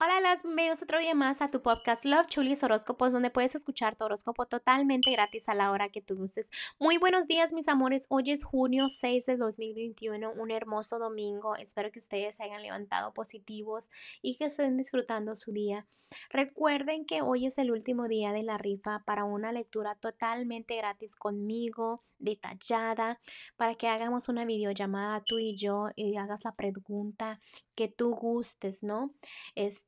Hola, las bienvenidos otro día más a tu podcast Love Chulis Horóscopos, donde puedes escuchar tu horóscopo totalmente gratis a la hora que tú gustes. Muy buenos días, mis amores. Hoy es junio 6 de 2021, un hermoso domingo. Espero que ustedes se hayan levantado positivos y que estén disfrutando su día. Recuerden que hoy es el último día de la rifa para una lectura totalmente gratis conmigo, detallada, para que hagamos una videollamada tú y yo y hagas la pregunta que tú gustes, ¿no? Este,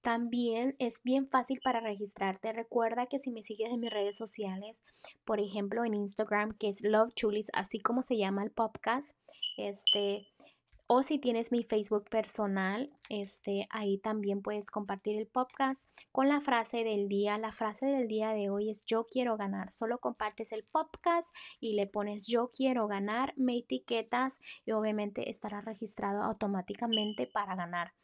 también es bien fácil para registrarte. Recuerda que si me sigues en mis redes sociales, por ejemplo en Instagram, que es Love Chulis, así como se llama el podcast, este, o si tienes mi Facebook personal, este, ahí también puedes compartir el podcast con la frase del día. La frase del día de hoy es yo quiero ganar. Solo compartes el podcast y le pones yo quiero ganar, me etiquetas y obviamente estará registrado automáticamente para ganar.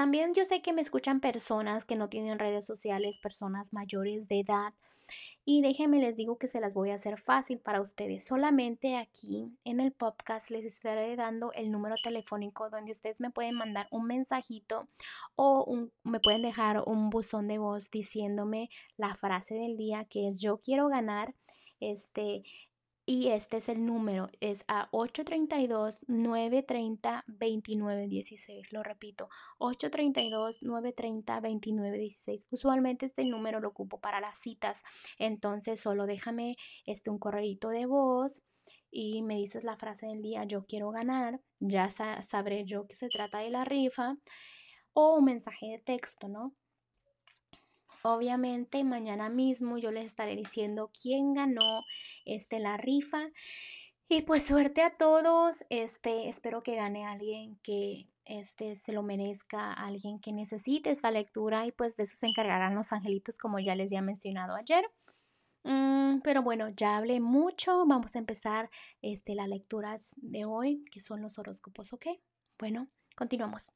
También yo sé que me escuchan personas que no tienen redes sociales, personas mayores de edad. Y déjenme les digo que se las voy a hacer fácil para ustedes. Solamente aquí en el podcast les estaré dando el número telefónico donde ustedes me pueden mandar un mensajito o me pueden dejar un buzón de voz diciéndome la frase del día que es yo quiero ganar. Este, y este es el número, es a 832-930-2916. Lo repito, 832-930-2916. Usualmente este número lo ocupo para las citas. Entonces solo déjame este, un correíto de voz y me dices la frase del día, yo quiero ganar. Ya sabré yo que se trata de la rifa. O un mensaje de texto, ¿no? Obviamente mañana mismo yo les estaré diciendo quién ganó este, la rifa. Y pues suerte a todos. Este, espero que gane alguien que este, se lo merezca, alguien que necesite esta lectura y pues de eso se encargarán los angelitos como ya les había mencionado ayer. Mm, pero bueno, ya hablé mucho. Vamos a empezar este, las lecturas de hoy, que son los horóscopos, ¿ok? Bueno, continuamos.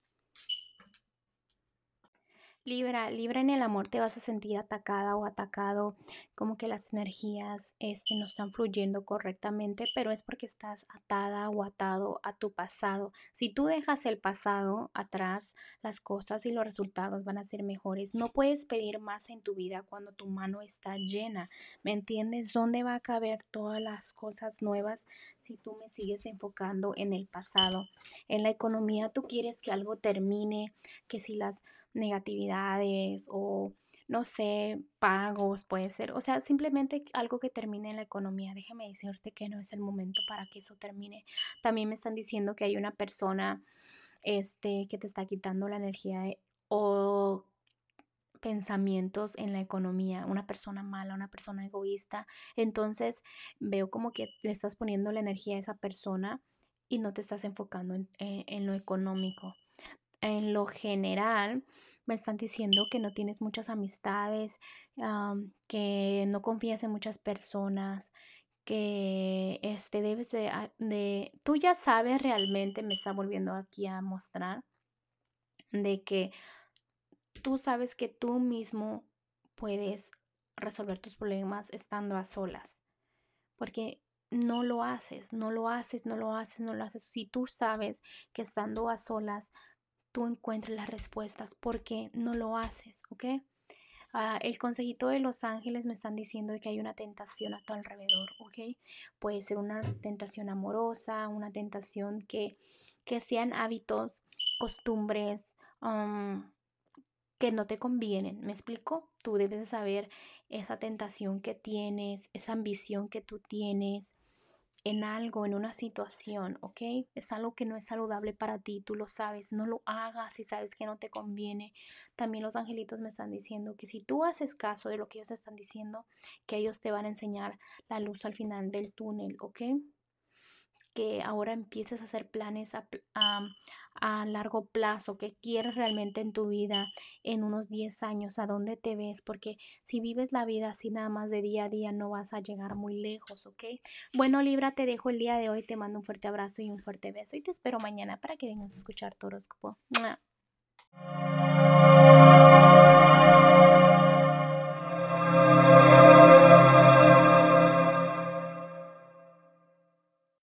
Libra, Libra en el amor te vas a sentir atacada o atacado, como que las energías este, no están fluyendo correctamente, pero es porque estás atada o atado a tu pasado. Si tú dejas el pasado atrás, las cosas y los resultados van a ser mejores. No puedes pedir más en tu vida cuando tu mano está llena. ¿Me entiendes? ¿Dónde va a caber todas las cosas nuevas si tú me sigues enfocando en el pasado? En la economía tú quieres que algo termine, que si las negatividades o no sé, pagos puede ser, o sea, simplemente algo que termine en la economía. Déjame decirte que no es el momento para que eso termine. También me están diciendo que hay una persona este que te está quitando la energía o pensamientos en la economía, una persona mala, una persona egoísta. Entonces veo como que le estás poniendo la energía a esa persona y no te estás enfocando en, en lo económico en lo general me están diciendo que no tienes muchas amistades, que no confías en muchas personas, que este debes de, ah, de, tú ya sabes realmente, me está volviendo aquí a mostrar, de que tú sabes que tú mismo puedes resolver tus problemas estando a solas, porque no lo haces, no lo haces, no lo haces, no lo haces. Si tú sabes que estando a solas tú encuentres las respuestas porque no lo haces, ¿ok? Ah, el consejito de los ángeles me están diciendo que hay una tentación a tu alrededor, ¿ok? Puede ser una tentación amorosa, una tentación que, que sean hábitos, costumbres um, que no te convienen. ¿Me explico? Tú debes saber esa tentación que tienes, esa ambición que tú tienes, en algo, en una situación, ¿ok? Es algo que no es saludable para ti, tú lo sabes, no lo hagas si sabes que no te conviene. También los angelitos me están diciendo que si tú haces caso de lo que ellos están diciendo, que ellos te van a enseñar la luz al final del túnel, ¿ok? Que ahora empieces a hacer planes a, largo plazo, que quieres realmente en tu vida en unos 10 años, a dónde te ves, porque si vives la vida así nada más de día a día no vas a llegar muy lejos, ¿ok? Bueno, Libra, te dejo el día de hoy, te mando un fuerte abrazo y un fuerte beso y te espero mañana para que vengas a escuchar tu horóscopo.